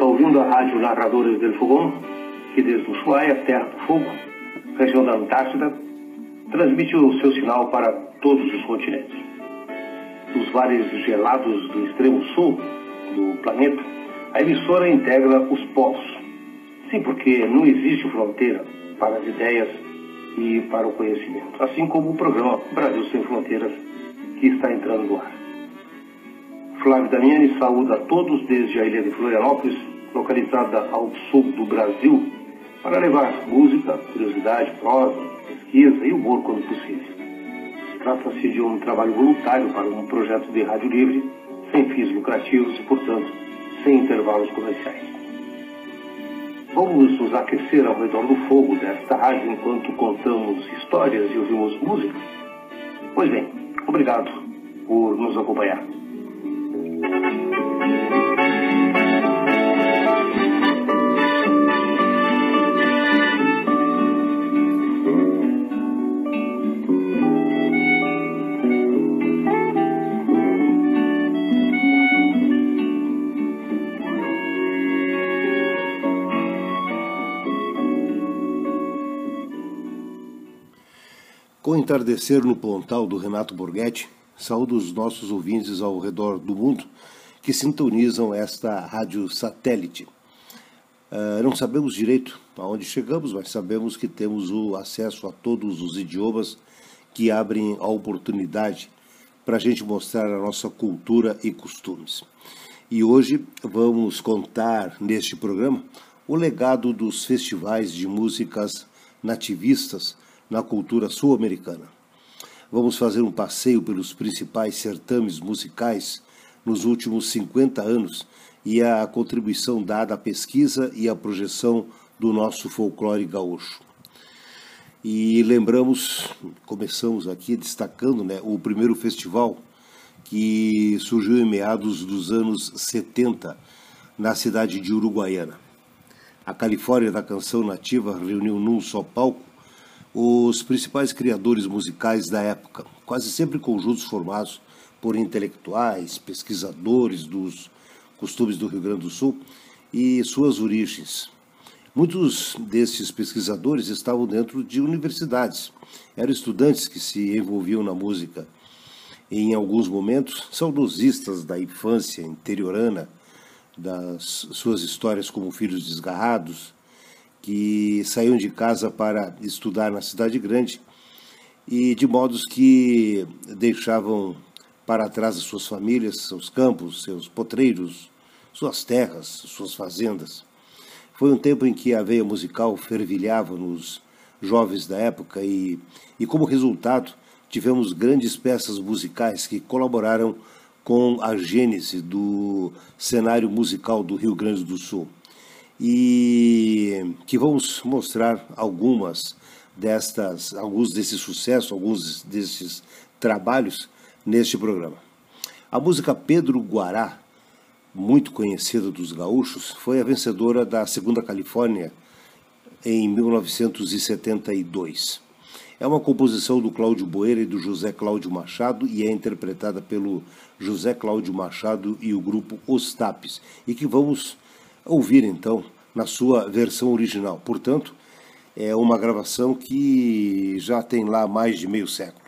está ouvindo a rádio Narradores del Fogão, que desde Ushuaia, Terra do Fogo, região da Antártida, transmite o seu sinal para todos os continentes. Dos mares gelados do extremo sul do planeta, a emissora integra os polos. Sim, porque não existe fronteira para as ideias e para o conhecimento, assim como o programa Brasil Sem Fronteiras, que está entrando no ar. Flávio Damiani saúda a todos desde a ilha de Florianópolis, localizada ao sul do Brasil, para levar música, curiosidade, prosa, pesquisa e humor quando possível. Trata-se de um trabalho voluntário para um projeto de rádio livre, sem fins lucrativos e, portanto, sem intervalos comerciais. Vamos nos aquecer ao redor do fogo desta rádio enquanto contamos histórias e ouvimos música? Pois bem, obrigado por nos acompanhar. Com o entardecer no pontal do Renato Borghetti, saúdo os nossos ouvintes ao redor do mundo que sintonizam esta rádio satélite. Uh, não sabemos direito aonde chegamos, mas sabemos que temos o acesso a todos os idiomas que abrem a oportunidade para a gente mostrar a nossa cultura e costumes. E hoje vamos contar neste programa o legado dos festivais de músicas nativistas na cultura sul-americana. Vamos fazer um passeio pelos principais certames musicais nos últimos 50 anos e a contribuição dada à pesquisa e à projeção do nosso folclore gaúcho. E lembramos, começamos aqui destacando né, o primeiro festival que surgiu em meados dos anos 70 na cidade de Uruguaiana. A Califórnia da canção nativa reuniu num só palco os principais criadores musicais da época, quase sempre conjuntos formados por intelectuais, pesquisadores dos costumes do Rio Grande do Sul e suas origens. Muitos desses pesquisadores estavam dentro de universidades, eram estudantes que se envolviam na música. Em alguns momentos, saudosistas da infância interiorana, das suas histórias como filhos desgarrados, que saíam de casa para estudar na cidade grande e de modos que deixavam para trás as suas famílias, seus campos, seus potreiros, suas terras, suas fazendas. Foi um tempo em que a veia musical fervilhava nos jovens da época e, e como resultado, tivemos grandes peças musicais que colaboraram com a gênese do cenário musical do Rio Grande do Sul e que vamos mostrar algumas destas, alguns desses sucessos, alguns desses trabalhos neste programa. A música Pedro Guará, muito conhecida dos gaúchos, foi a vencedora da Segunda Califórnia em 1972. É uma composição do Cláudio Boeira e do José Cláudio Machado e é interpretada pelo José Cláudio Machado e o grupo Os Tapes, e que vamos ouvir então na sua versão original. Portanto, é uma gravação que já tem lá mais de meio século.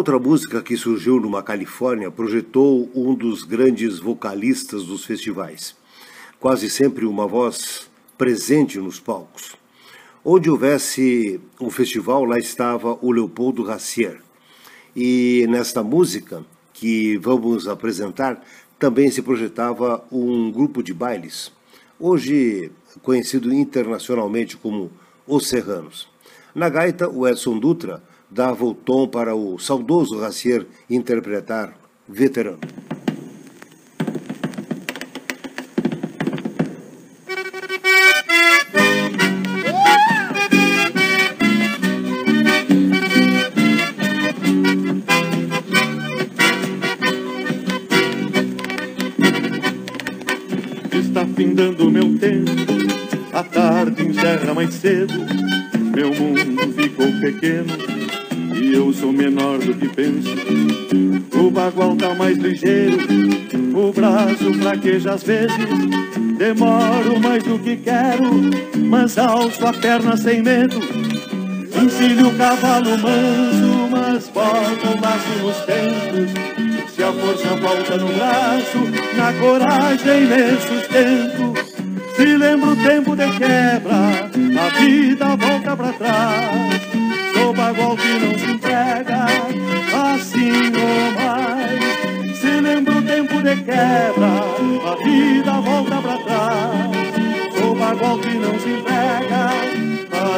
Outra música que surgiu numa Califórnia projetou um dos grandes vocalistas dos festivais. Quase sempre uma voz presente nos palcos. Onde houvesse um festival, lá estava o Leopoldo Racier. E nesta música que vamos apresentar, também se projetava um grupo de bailes, hoje conhecido internacionalmente como Os Serranos. Na gaita, o Edson Dutra dava o tom para o saudoso Racier interpretar veterano. Está findando meu tempo, a tarde encerra mais cedo, ligeiro, o braço fraqueja às vezes. Demoro mais do que quero, mas alço a perna sem medo. Encilho o cavalo manso, mas boto o laço nos tempos. Se a força volta no braço, na coragem me sustento. Se lembro o tempo de quebra, a vida volta pra trás. Sou bagual que não se entrega, vida volta pra trás. Sou bagual que não se entrega,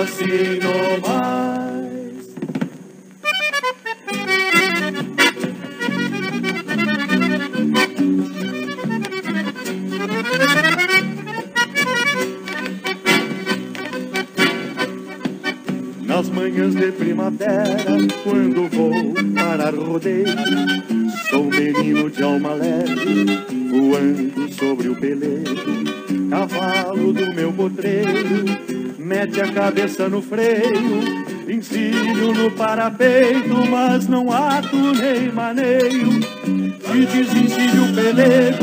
assim ou mais. No freio, ensino no parapeito, mas não ato nem maneio. Se desencilho o pelego,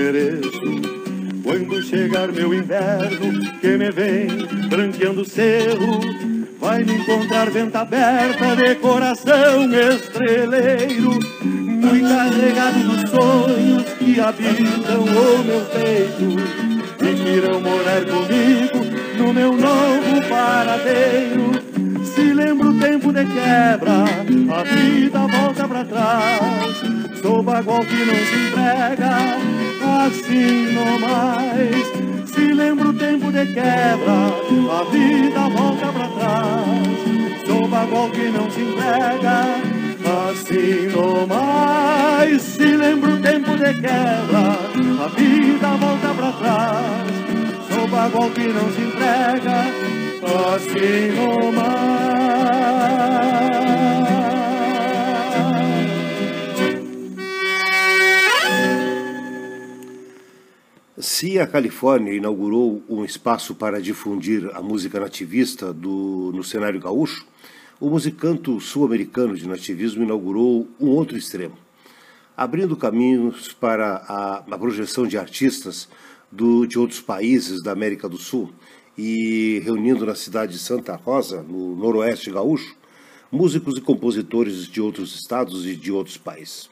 mereço. Quando chegar meu inverno, que me vem branqueando o cerro, vai me encontrar venta aberta de coração estreleiro, muito carregado dos sonhos que habitam o meu peito e que irão morar comigo no meu novo paradeiro. Se lembro o tempo de quebra, a vida volta pra trás. Sou bagual que não se entrega, assim não mais. Se lembro o tempo de quebra, a vida volta pra trás. Sou bagual que não se entrega, assim não mais. Se lembro o tempo de quebra, a vida volta pra trás bagual que não se entrega, assim no mar. Se a Califórnia inaugurou um espaço para difundir a música nativista do, no cenário gaúcho, o musicanto sul-americano de nativismo inaugurou um outro extremo, abrindo caminhos para a, a projeção de artistas do, de outros países da América do Sul e reunindo na cidade de Santa Rosa, no noroeste gaúcho, músicos e compositores de outros estados e de outros países.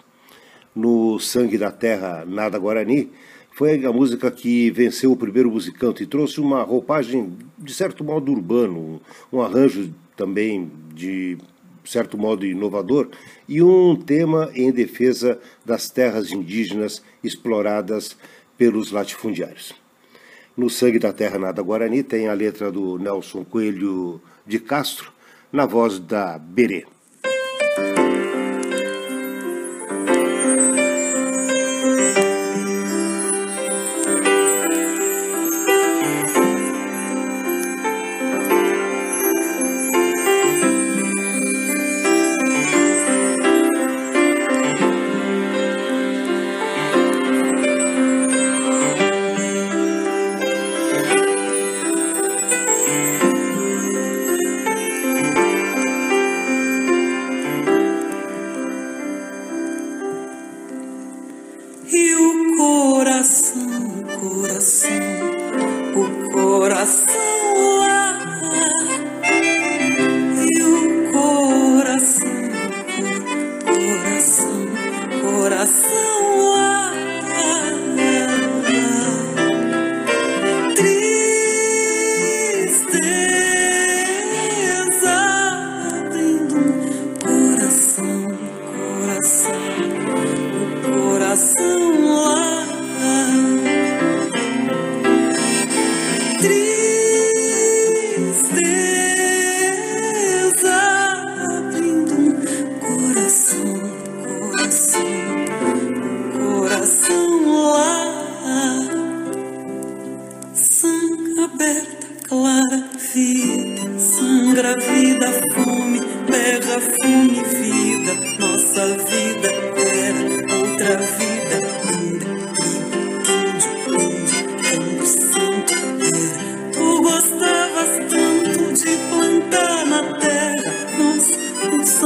No Sangue da Terra Nada Guarani, foi a música que venceu o primeiro musicante e trouxe uma roupagem de certo modo urbano, um arranjo também de certo modo inovador e um tema em defesa das terras indígenas exploradas pelos latifundiários. No Sangue da Terra Nada Guarani tem a letra do Nelson Coelho de Castro, na voz da Berê.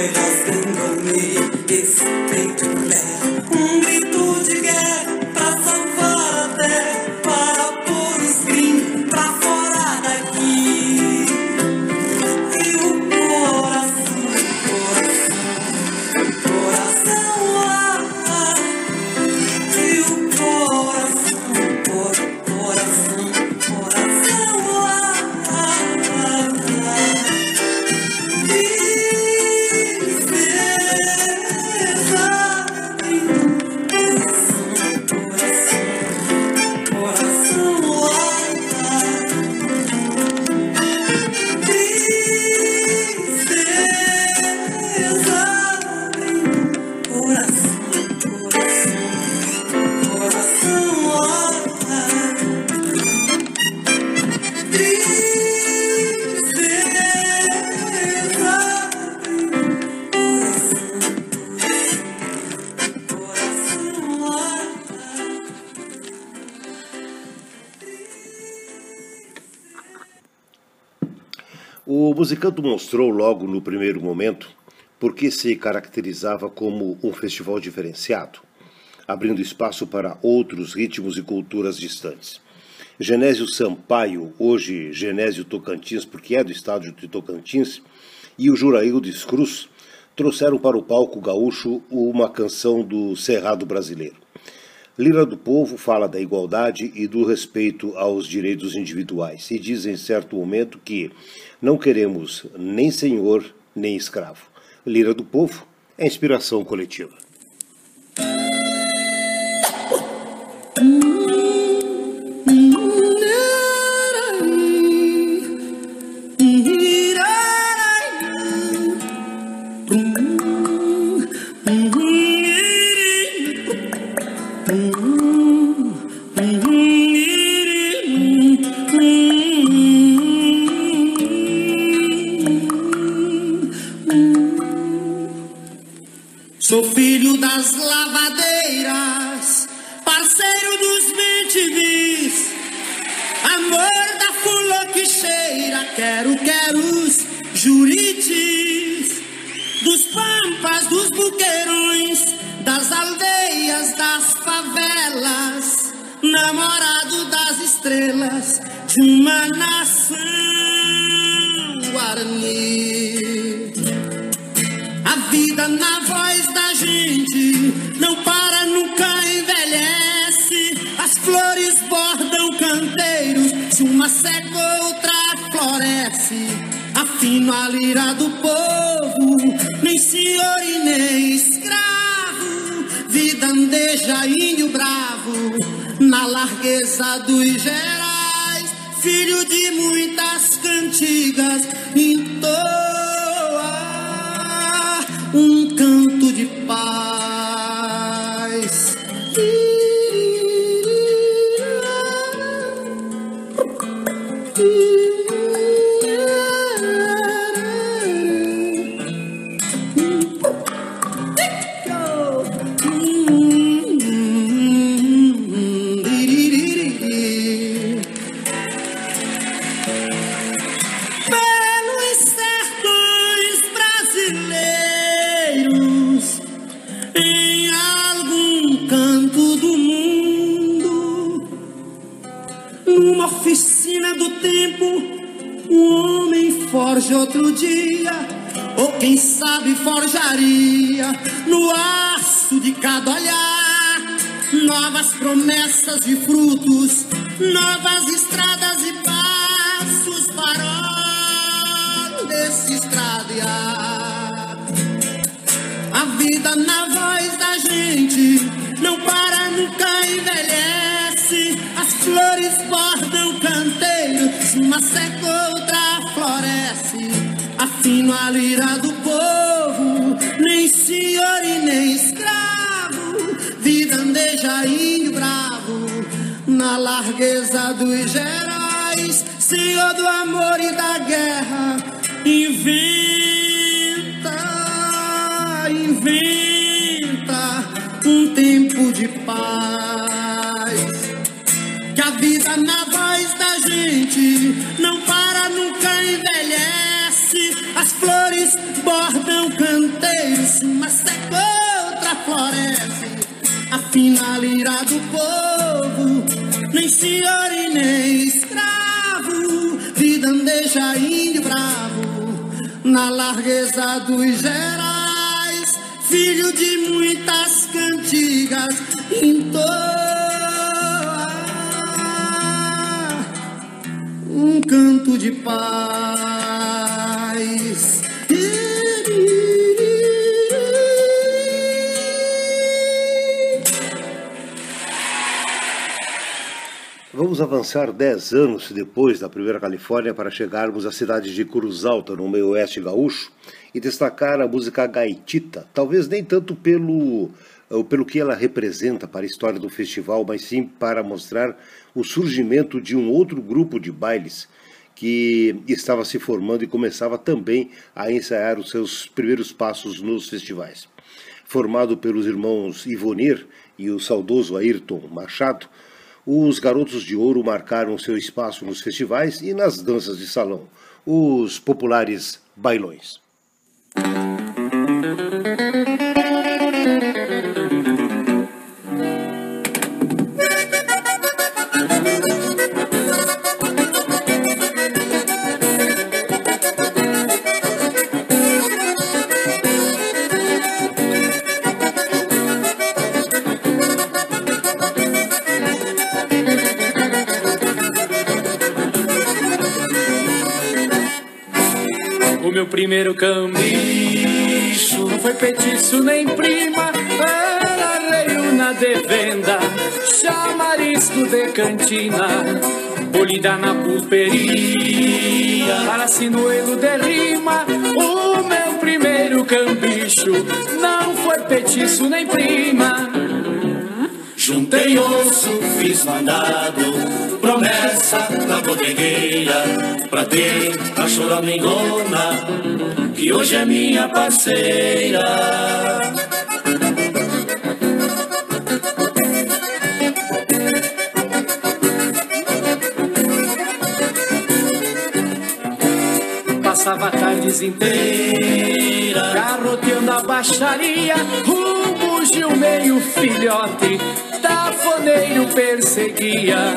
my husband told me it's pain to land. Mostrou logo no primeiro momento por que se caracterizava como um festival diferenciado, abrindo espaço para outros ritmos e culturas distantes. Genésio Sampaio, hoje Genésio Tocantins, porque é do estado de Tocantins, e o Juraildes Cruz trouxeram para o palco gaúcho uma canção do Cerrado brasileiro. Lira do Povo fala da igualdade e do respeito aos direitos individuais e diz em certo momento que não queremos nem senhor nem escravo. Lira do Povo é inspiração coletiva. forge outro dia, ou quem sabe forjaria no aço de cada olhar novas promessas de frutos, novas estradas e passos para desse estradear. A vida na voz da gente não para, nunca envelhece. As flores bordam canteiros, uma seca outra floresce, afino a lira do povo, nem senhor e nem escravo, Vida andeja índio bravo, na largueza dos gerais, senhor do amor e da guerra, inventa, inventa um tempo de paz, que a vida na voz da gente Cordão canteiros, canteiro, se outra floresta. Afinal, irá do povo, nem senhor e nem escravo, Vida andeja índio bravo, na largueza dos gerais, filho de muitas cantigas, entoa um canto de paz. Vamos avançar dez anos depois da primeira Califórnia para chegarmos à cidade de Cruz Alta, no meio oeste gaúcho, e destacar a música Gaitita, talvez nem tanto pelo, eh, pelo que ela representa para a história do festival, mas sim para mostrar o surgimento de um outro grupo de bailes que estava se formando e começava também a ensaiar os seus primeiros passos nos festivais. Formado pelos irmãos Ivonir e o saudoso Ayrton Machado, os Garotos de Ouro marcaram seu espaço nos festivais e nas danças de salão. os populares bailões. Primeiro cambicho Não foi petiço nem prima Era reio na devenda Chamarisco de cantina Polida na pulperia. Para sinuelo de rima O meu primeiro cambicho Não foi petiço nem prima. Juntei osso, fiz mandado, promessa na bodegueira, pra ter a choramingona, que hoje é minha parceira. Passava tardes inteiras, garroteando a baixaria, um bugio meio filhote tafoneiro perseguia,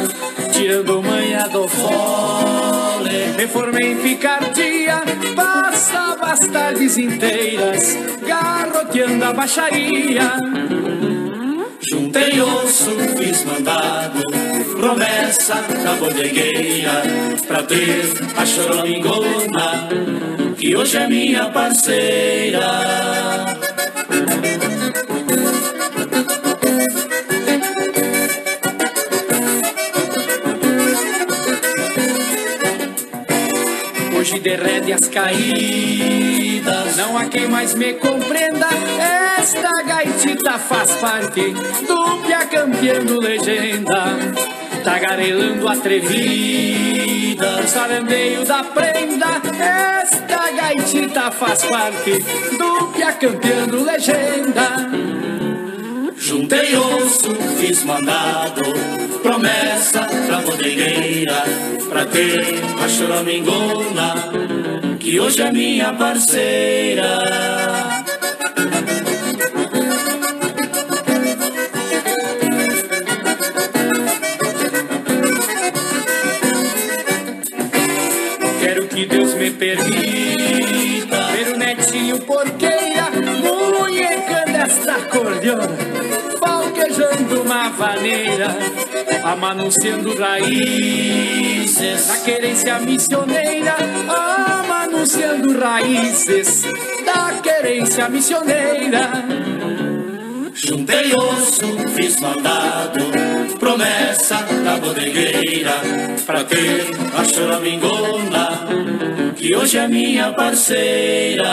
tirando manha do fole. Me formei em picardia, passava as tardes inteiras, garroteando a baixaria. Juntei osso, fiz mandado, promessa da bodegueira, pra ter a choramingona, que hoje é minha parceira. Hoje rédeas caídas, não há quem mais me compreenda. Esta gaitita faz parte do Pia campeando legenda, tagarelando atrevida, sarandeio da prenda. Esta gaitita faz parte do Pia campeando legenda. Juntei osso, fiz mandado, promessa pra bodegueira, pra ter a choramingona, que hoje é minha parceira. Quero que Deus me permita ver o netinho porqueira, munhecando esta cordiona falquejando uma vaneira, amanunciando raízes da querência missioneira, amanunciando raízes da querência missioneira. Juntei osso, fiz mandado, promessa da bodegueira, pra ter a choramingona, que hoje é minha parceira.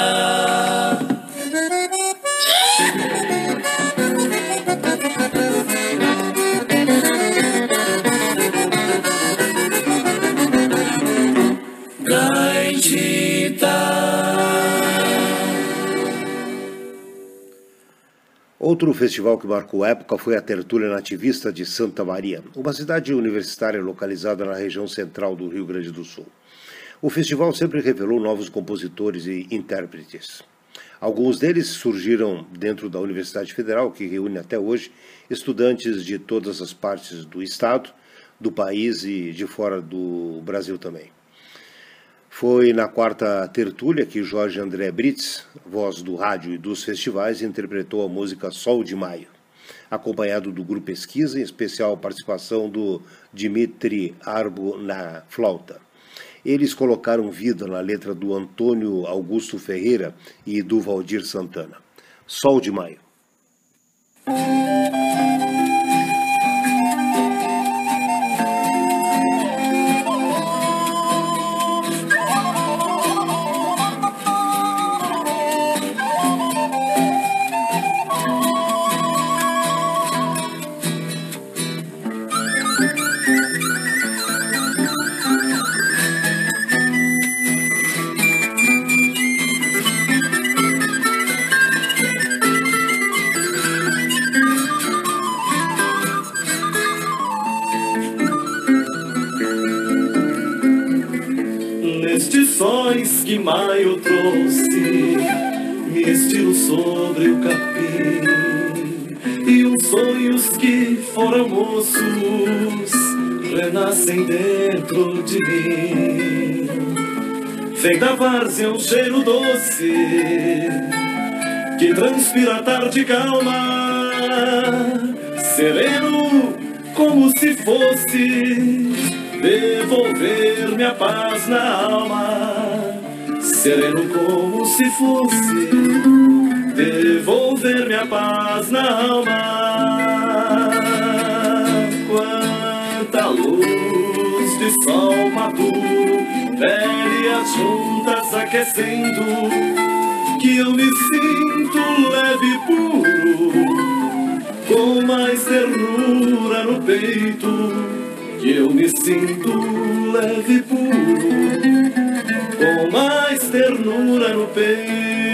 Outro festival que marcou época foi a Tertúlia Nativista de Santa Maria, uma cidade universitária localizada na região central do Rio Grande do Sul. O festival sempre revelou novos compositores e intérpretes. Alguns deles surgiram dentro da Universidade Federal, que reúne até hoje estudantes de todas as partes do estado, do país e de fora do Brasil também. Foi na quarta tertúlia que Jorge André Brits, voz do rádio e dos festivais, interpretou a música Sol de Maio, acompanhado do grupo Pesquisa, em especial participação do Dimitri Arbo na flauta. Eles colocaram vida na letra do Antônio Augusto Ferreira e do Valdir Santana. Sol de Maio. Sobre o capim. E os sonhos que foram moços renascem dentro de mim. Vem da várzea um cheiro doce que transpira a tarde calma, sereno como se fosse devolver-me a paz na alma, sereno como se fosse devolver-me a paz na alma. Quanta luz de sol maduro, velhas juntas aquecendo, que eu me sinto leve e puro com mais ternura no peito, que eu me sinto leve e puro, com mais ternura no peito,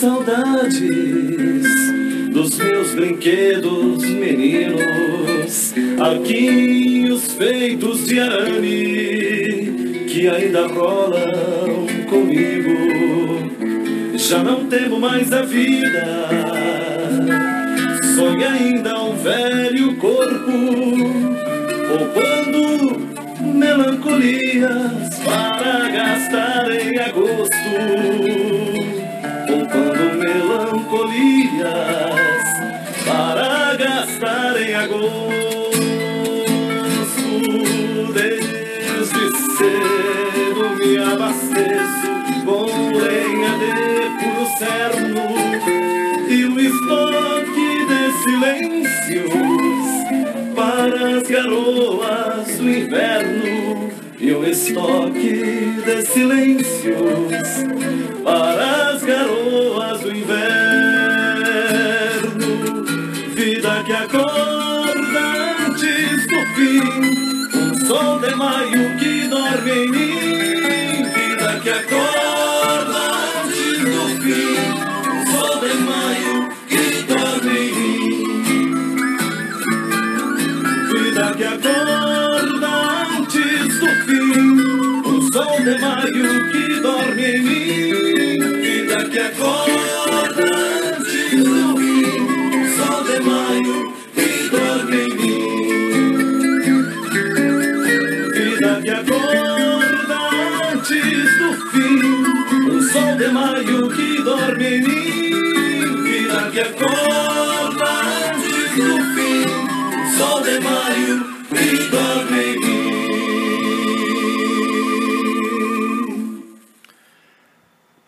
saudades dos meus brinquedos meninos, arquinhos feitos de arame que ainda rolam comigo. Já não temo mais a vida, sonho ainda um velho corpo, poupando melancolias para gastar em agosto, melancolias para gastar em agosto. Desde cedo me abasteço com lenha de puro cerno e um estoque de silêncios para as garoas do inverno e um estoque de silêncios dorme em mim. Vida que acorda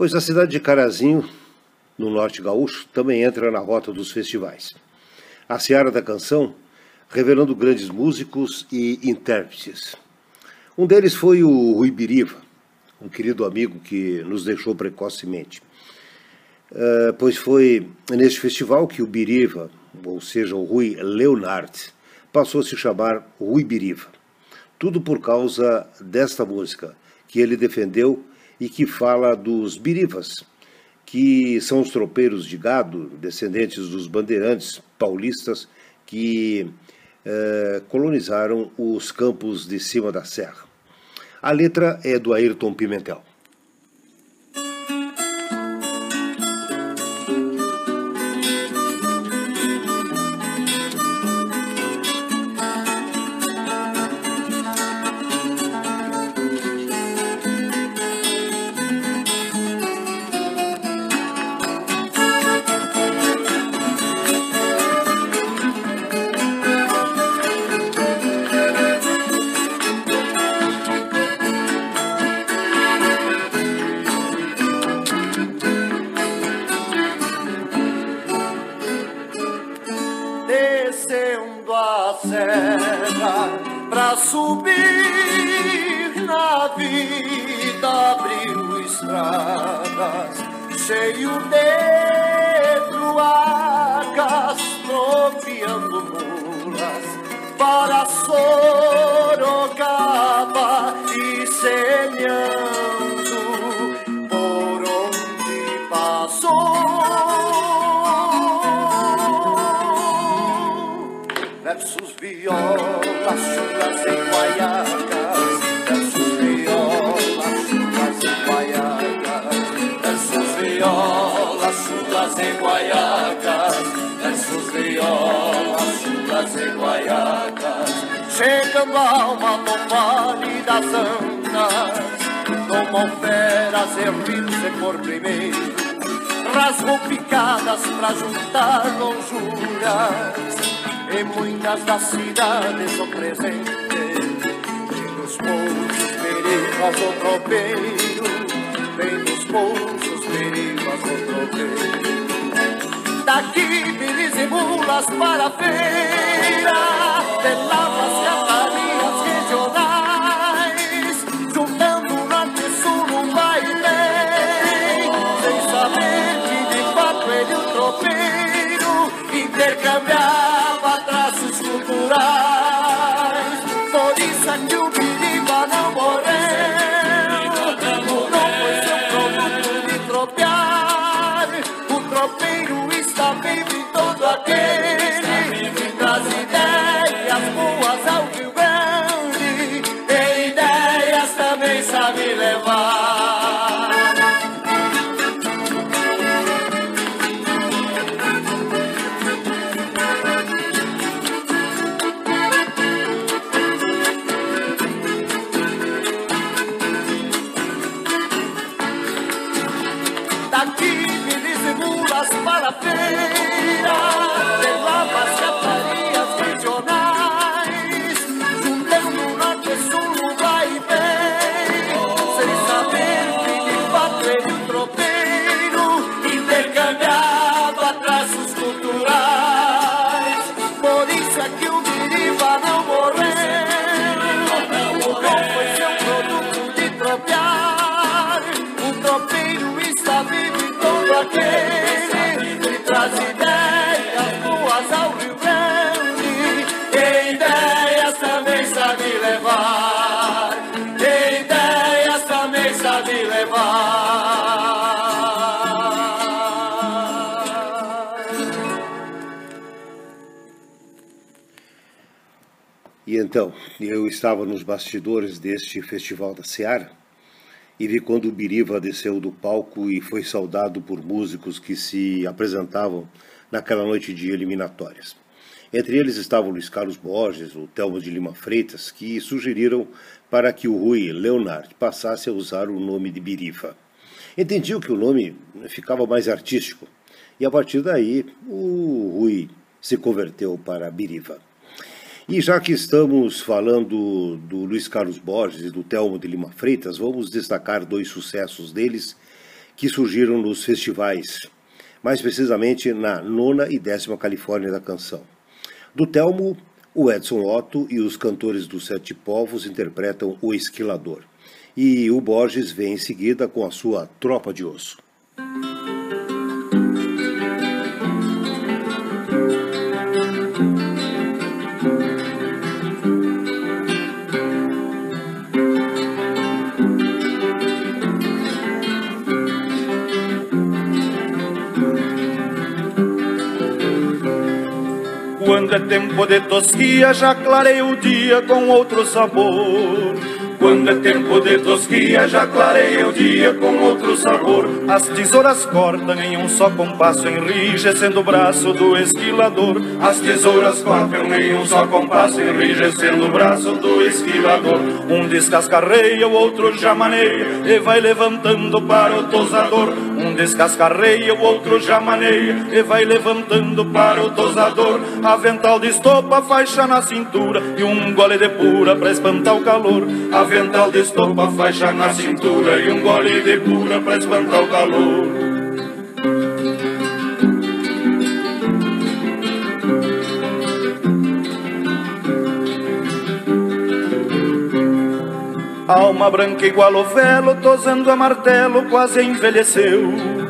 Pois a cidade de Carazinho, no norte gaúcho, também entra na rota dos festivais. A seara da canção revelando grandes músicos e intérpretes. Um deles foi o Rui Biriva, um querido amigo que nos deixou precocemente. Uh, pois foi neste festival que o Biriva, ou seja, o Rui Leonard, passou a se chamar Rui Biriva. Tudo por causa desta música que ele defendeu e que fala dos birivas, que são os tropeiros de gado, descendentes dos bandeirantes paulistas que eh, colonizaram os campos de cima da serra. A letra é do Ayrton Pimentel. descendo a serra pra subir na vida, abriu estradas, cheio de truacas, tropeando mulas para Sorocaba e semeando. Violas, chulas e guaiacas, versos violas, chulas e guaiacas, versos violas, chulas e guaiacas, versos violas, chulas e guaiacas, chegando a alma no vale das andas, tomam feras e rios e por primeiro, rasgam picadas pra juntar lonjuras em muitas das cidades o presente Vem dos pousos perigos o tropeiro Vem dos pousos perigos o tropeiro Daqui bilis e mulas para a feira De lavas catarias então, eu estava nos bastidores deste Festival da Seara e vi quando o Biriva desceu do palco e foi saudado por músicos que se apresentavam naquela noite de eliminatórias. Entre eles estavam Luiz Carlos Borges, o Telmo de Lima Freitas, que sugeriram para que o Rui Leonard passasse a usar o nome de Biriva. Entendiam que o nome ficava mais artístico e a partir daí o Rui se converteu para Biriva. E já que estamos falando do Luiz Carlos Borges e do Telmo de Lima Freitas, vamos destacar dois sucessos deles que surgiram nos festivais, mais precisamente na nona e décima Califórnia da Canção. Do Telmo, o Edson Otto e os cantores dos Sete Povos interpretam O Esquilador. E o Borges vem em seguida com a sua Tropa de Osso. Tempo de tosquia, já clarei o dia com outro sabor. Quando é tempo de tosquia, já clarei o dia com outro sabor. As tesouras cortam em um só compasso, enrijecendo o braço do esquilador. As tesouras cortam em um só compasso, enrijecendo o braço do esquilador. Um descascarreia, o outro já maneia, e vai levantando para o tosador. Um descascarreia, o outro já maneia, e vai levantando para o tosador. Avental de estopa, faixa na cintura, e um gole de pura pra espantar o calor. De estopa, faixa na cintura, e um gole de pura pra espantar o calor. Alma branca igual o velo, tosando a martelo, quase envelheceu.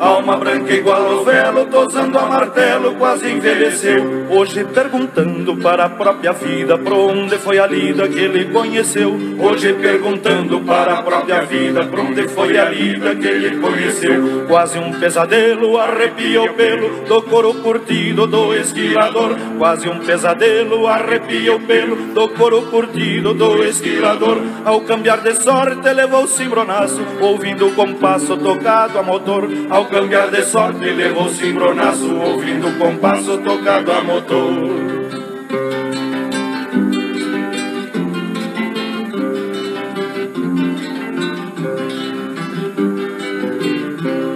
Alma branca igual o velo, tosando a martelo, quase envelheceu. Hoje perguntando para a própria vida, por onde foi a lida que ele conheceu. Hoje perguntando para a própria vida, por onde foi a lida que ele conheceu. Quase um pesadelo arrepia o pelo do couro curtido do esquilador. Quase um pesadelo arrepia o pelo do couro curtido do esquilador. Ao cambiar de sorte, levou o cimbronaço, ouvindo o compasso tocado a motor. Ao cambiar de sorte levou cimbronaço Ouvindo o compasso tocado a motor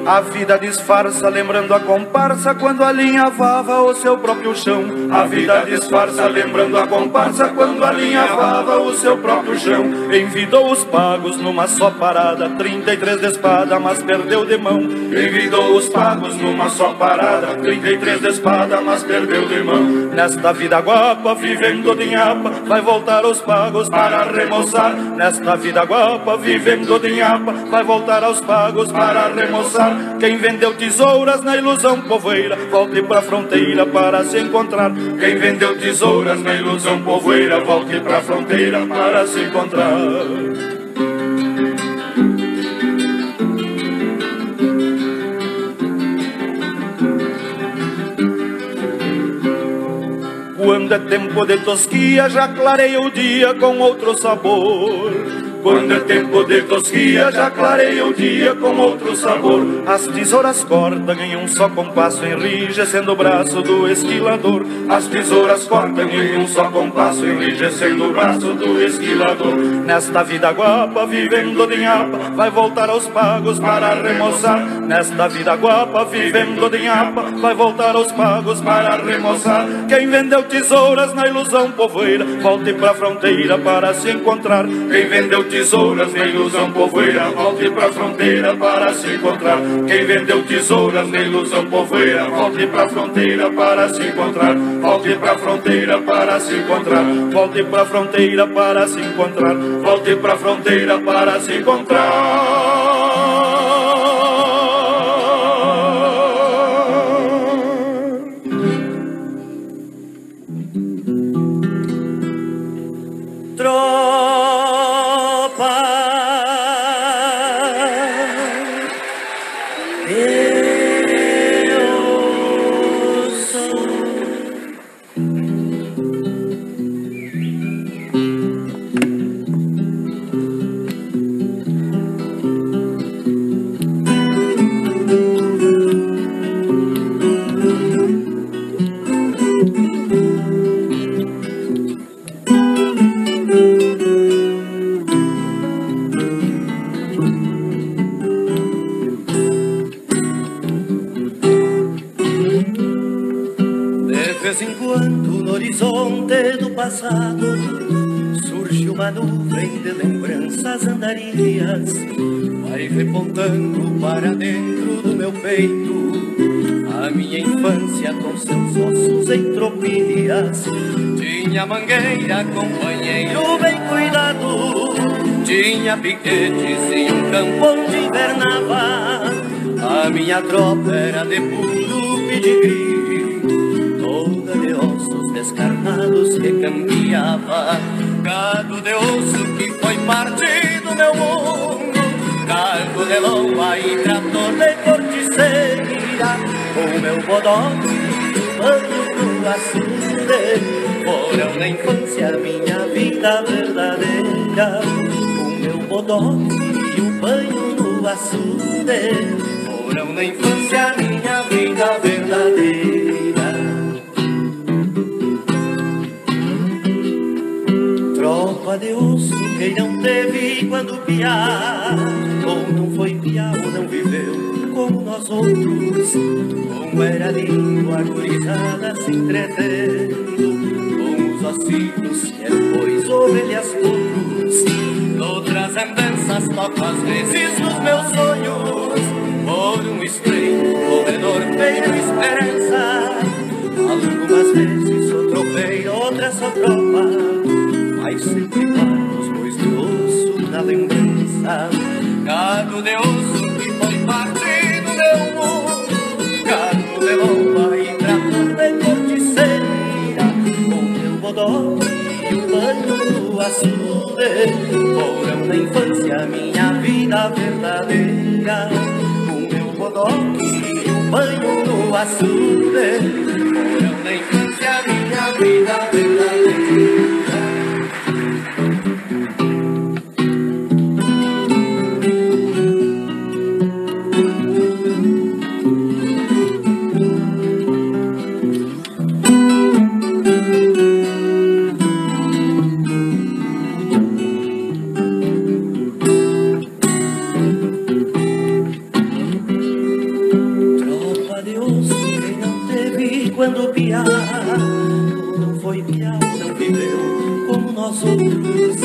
A vida disfarça, lembrando a comparsa quando alinhavava o seu próprio chão. A vida disfarça, lembrando a comparsa quando alinhavava o seu próprio chão. Envidou os pagos numa só parada, 33 de espada, mas perdeu de mão. Envidou os pagos numa só parada, 33 de espada, mas perdeu de mão. Nesta vida guapa, vivendo de nhapa, vai voltar aos pagos para remoçar. Nesta vida guapa, vivendo de nhapa, vai voltar aos pagos para remoçar. Quem vendeu tesouras na ilusão povoeira, volte pra fronteira para se encontrar. Quem vendeu tesouras na ilusão povoeira, volte pra fronteira para se encontrar. Quando é tempo de tosquia, já clareia o dia com outro sabor. Quando é tempo de tosquia, já clareia o dia com outro sabor. As tesouras cortam em um só compasso, enrijecendo o braço do esquilador. As tesouras cortam em um só compasso, enrijecendo o braço do esquilador. Nesta vida guapa, vivendo de nhapa, vai voltar aos pagos para remoçar. Nesta vida guapa, vivendo de nhapa, vai voltar aos pagos para remoçar. Quem vendeu tesouras na ilusão povoeira, volte pra fronteira para se encontrar. Quem vendeu tesouras na ilusão povoeira, volte pra fronteira para se encontrar. Quem vendeu tesouras na ilusão povoeira, volte pra fronteira para se encontrar. Volte pra fronteira para se encontrar. Volte pra fronteira para se encontrar. Volte pra fronteira para se encontrar. Repontando para dentro do meu peito a minha infância com seus ossos em tropilhas. Tinha mangueira, companheiro bem cuidado, tinha piquetes e um campo onde invernava. A minha tropa era de puro pedigree, que cambiava. Gado de osso que foi parte do meu mundo. Cargo de lomba e trator de corticeira. O meu bodoque pano no açude Foram na infância minha vida verdadeira. O meu bodoque e o banho no açude Foram na infância minha vida verdadeira Tropa de osso quem não teve quando piar Ou não foi piar ou não viveu como nós outros. Como era lindo a gurizada se entretendo. Com os ossitos que bois, ovelhas, poucos Outras andanças toco às vezes nos meus sonhos. Por um estreito corredor feito esperança. Algumas vezes sou tropeiro, outras sou tropa mas sempre os dois de osso na lembrança. Cado de osso que foi parte do meu mundo, cado de lomba e trapo de corticeira, com meu bodó e o banho do açude, foram na infância minha vida verdadeira. O meu bodó e o banho do açude, foram na infância minha vida verdadeira. quando piar Não foi piar, não viveu como nós outros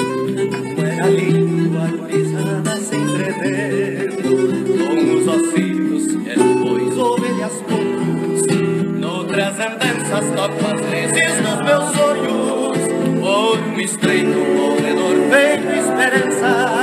Não era lindo, a gurizada se tremer, Com os ossinhos, era pois ovelhas poucos Noutras andanças, topas vezes nos meus sonhos Ouro estreito, corredor feito esperança.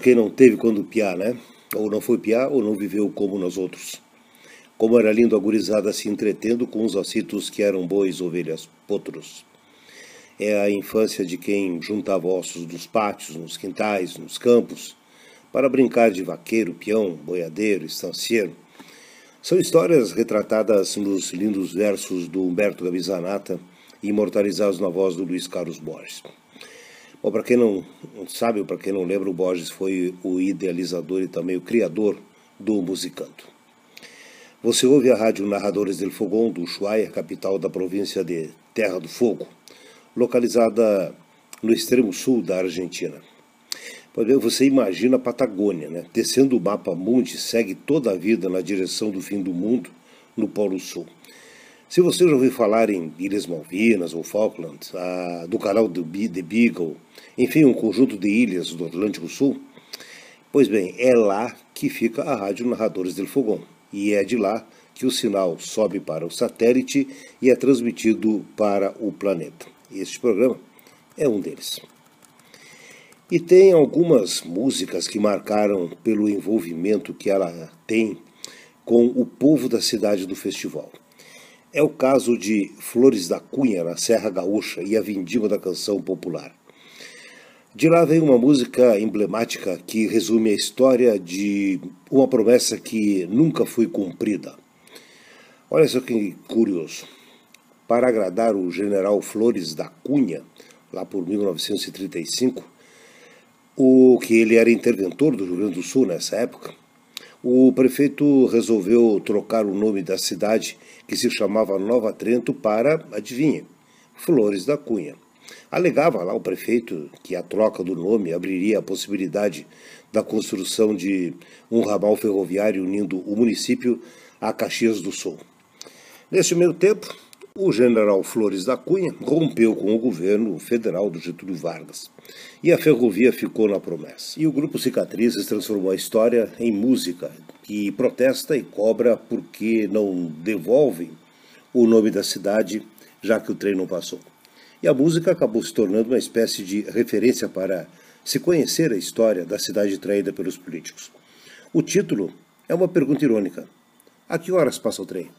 quem não teve quando piá, né? Ou não foi piá ou não viveu como nós outros. Como era lindo a gurizada se entretendo com os ossitos que eram bois, ovelhas, potros. É a infância de quem juntava ossos nos pátios, nos quintais, nos campos, para brincar de vaqueiro, peão, boiadeiro, estancieiro. São histórias retratadas nos lindos versos do Humberto Gavizanata e imortalizados na voz do Luiz Carlos Borges. Bom, para quem não sabe, ou para quem não lembra, o Borges foi o idealizador e também o criador do Musicanto. Você ouve a rádio Narradores del Fogão do Ushuaia, capital da província de Terra do Fogo, localizada no extremo sul da Argentina. Você imagina a Patagônia, né? Descendo o mapa mundi, segue toda a vida na direção do fim do mundo, no Polo Sul. Se você já ouviu falar em Ilhas Malvinas ou Falklands, do canal do The Beagle, enfim, um conjunto de ilhas do Atlântico Sul, pois bem, é lá que fica a Rádio Narradores del Fogão, e é de lá que o sinal sobe para o satélite e é transmitido para o planeta. Este programa é um deles. E tem algumas músicas que marcaram pelo envolvimento que ela tem com o povo da cidade do festival. É o caso de Flores da Cunha, na Serra Gaúcha, e a Vindima da Canção Popular. De lá vem uma música emblemática que resume a história de uma promessa que nunca foi cumprida. Olha só que curioso. Para agradar o general Flores da Cunha, lá por 1935, o que ele era interventor do Rio Grande do Sul nessa época, o prefeito resolveu trocar o nome da cidade que se chamava Nova Trento para, adivinha, Flores da Cunha. Alegava lá o prefeito que a troca do nome abriria a possibilidade da construção de um ramal ferroviário unindo o município a Caxias do Sul. Nesse meio tempo, o general Flores da Cunha rompeu com o governo federal do Getúlio Vargas e a ferrovia ficou na promessa. E o grupo Cicatrizes transformou a história em música que protesta e cobra porque não devolvem o nome da cidade, já que o trem não passou. E a música acabou se tornando uma espécie de referência para se conhecer a história da cidade traída pelos políticos. O título é uma pergunta irônica: A que horas passa o trem?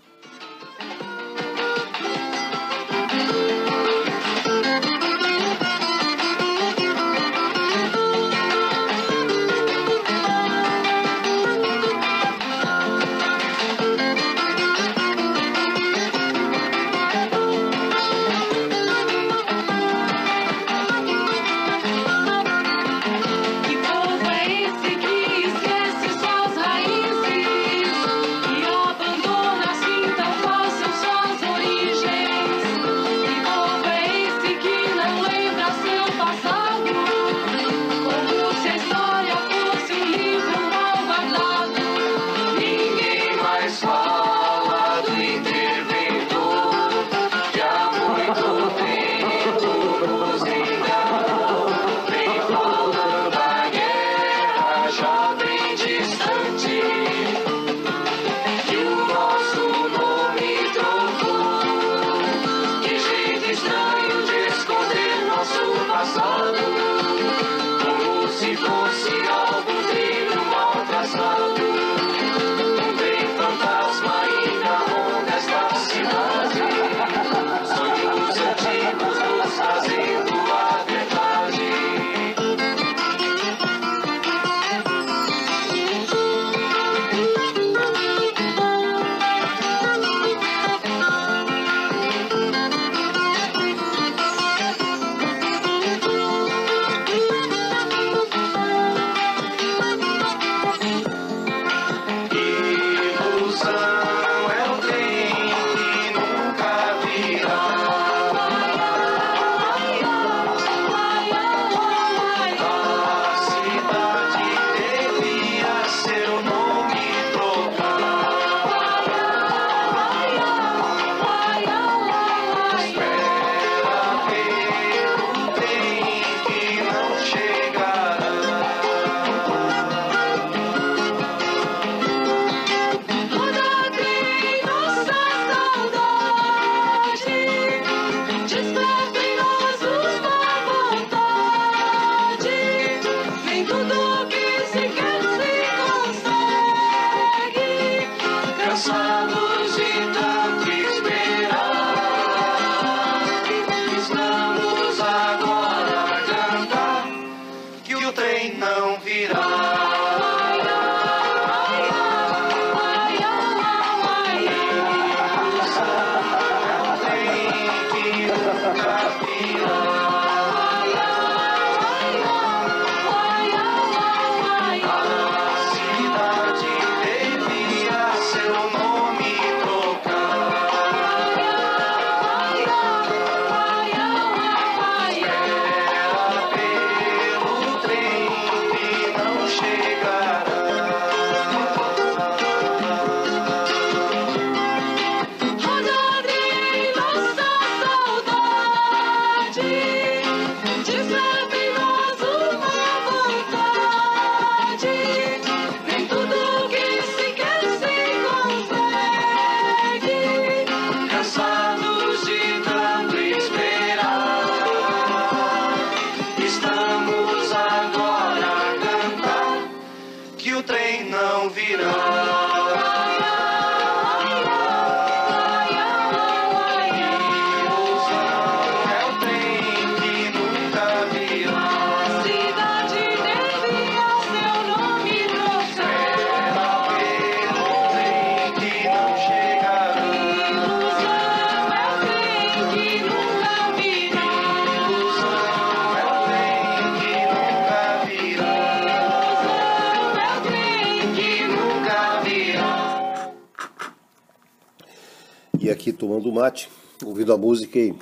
Tomando mate, ouvindo a música e,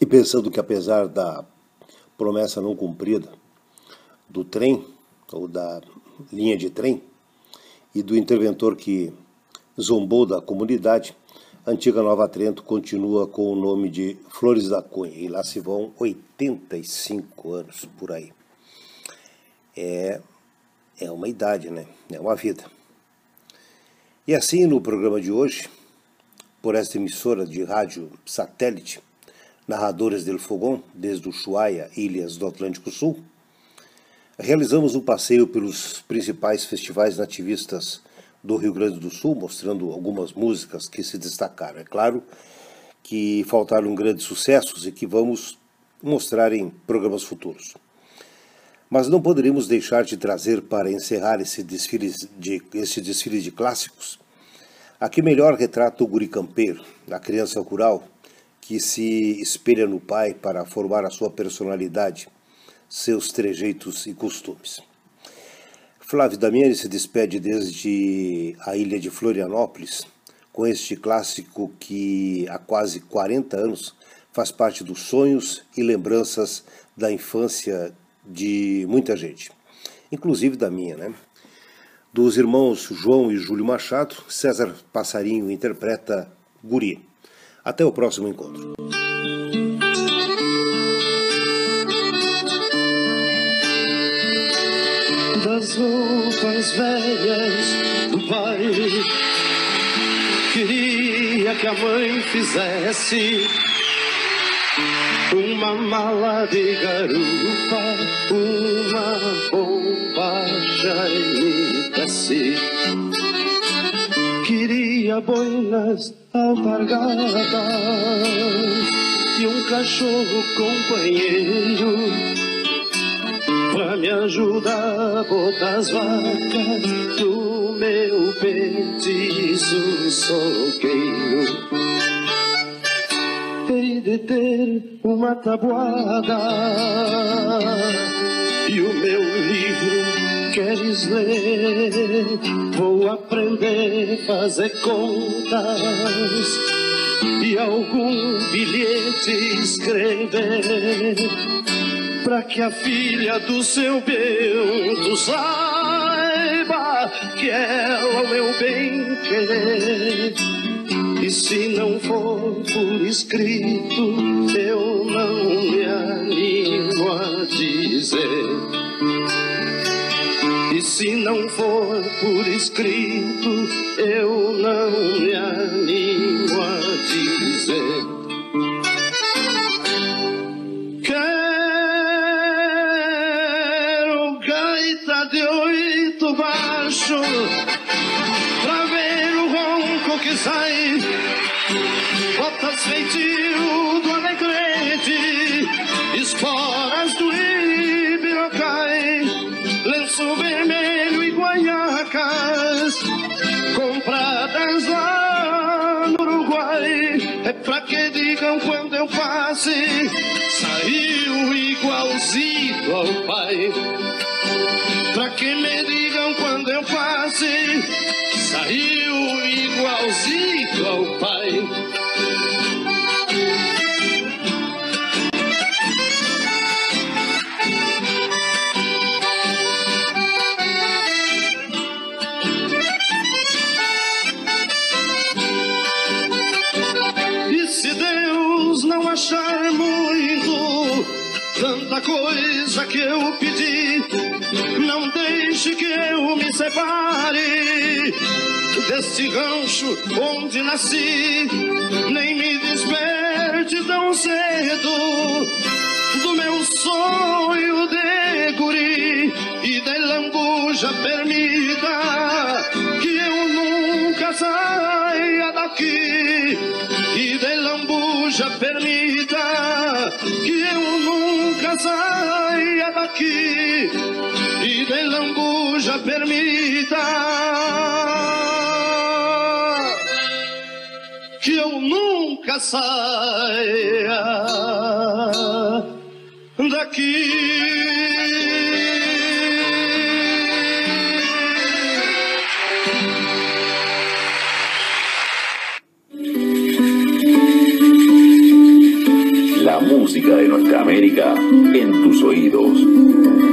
e pensando que apesar da promessa não cumprida do trem, ou da linha de trem, e do interventor que zombou da comunidade, a antiga Nova Trento continua com o nome de Flores da Cunha, e lá se vão 85 anos por aí. É, é uma idade, né? É uma vida. E assim, no programa de hoje, por esta emissora de rádio satélite, Narradores del Fogão, desde Ushuaia, ilhas do Atlântico Sul, realizamos um passeio pelos principais festivais nativistas do Rio Grande do Sul, mostrando algumas músicas que se destacaram. É claro que faltaram grandes sucessos e que vamos mostrar em programas futuros. Mas não poderíamos deixar de trazer para encerrar esse desfile de, esse desfile de clássicos a que melhor retrata o guri campeiro, a criança rural, que se espelha no pai para formar a sua personalidade, seus trejeitos e costumes. Flávio Damiani se despede desde a ilha de Florianópolis com este clássico que há quase 40 anos faz parte dos sonhos e lembranças da infância de muita gente, inclusive da minha, né? Dos irmãos João e Júlio Machado, César Passarinho interpreta Guri. Até o próximo encontro. Das roupas velhas do pai, queria que a mãe fizesse uma mala de garupa, uma bombacha imitasse. Queria boinas alpargadas e um cachorro companheiro pra me ajudar a botar as vacas do meu petiço soqueiro de ter uma tabuada e o meu livro queres ler? Vou aprender a fazer contas e algum bilhete escrever para que a filha do seu Bento saiba que ela é o meu bem querer e se não for por escrito, eu não me animo a dizer. E se não for por escrito, eu não me animo Botas feitio do alegrete Esporas do ibirocai Lenço vermelho e guaiacas Compradas lá no Uruguai. É pra que digam quando eu passe Saiu igualzinho ao pai. Pra que me digam quando eu passe deste rancho onde nasci, nem me desperte tão cedo do meu sonho de guri e de lambuja permita que eu nunca saia daqui. E de lambuja permita que eu nunca saia daqui. E de lambuja permita casa de aquí. música de nuestra América en tus oídos.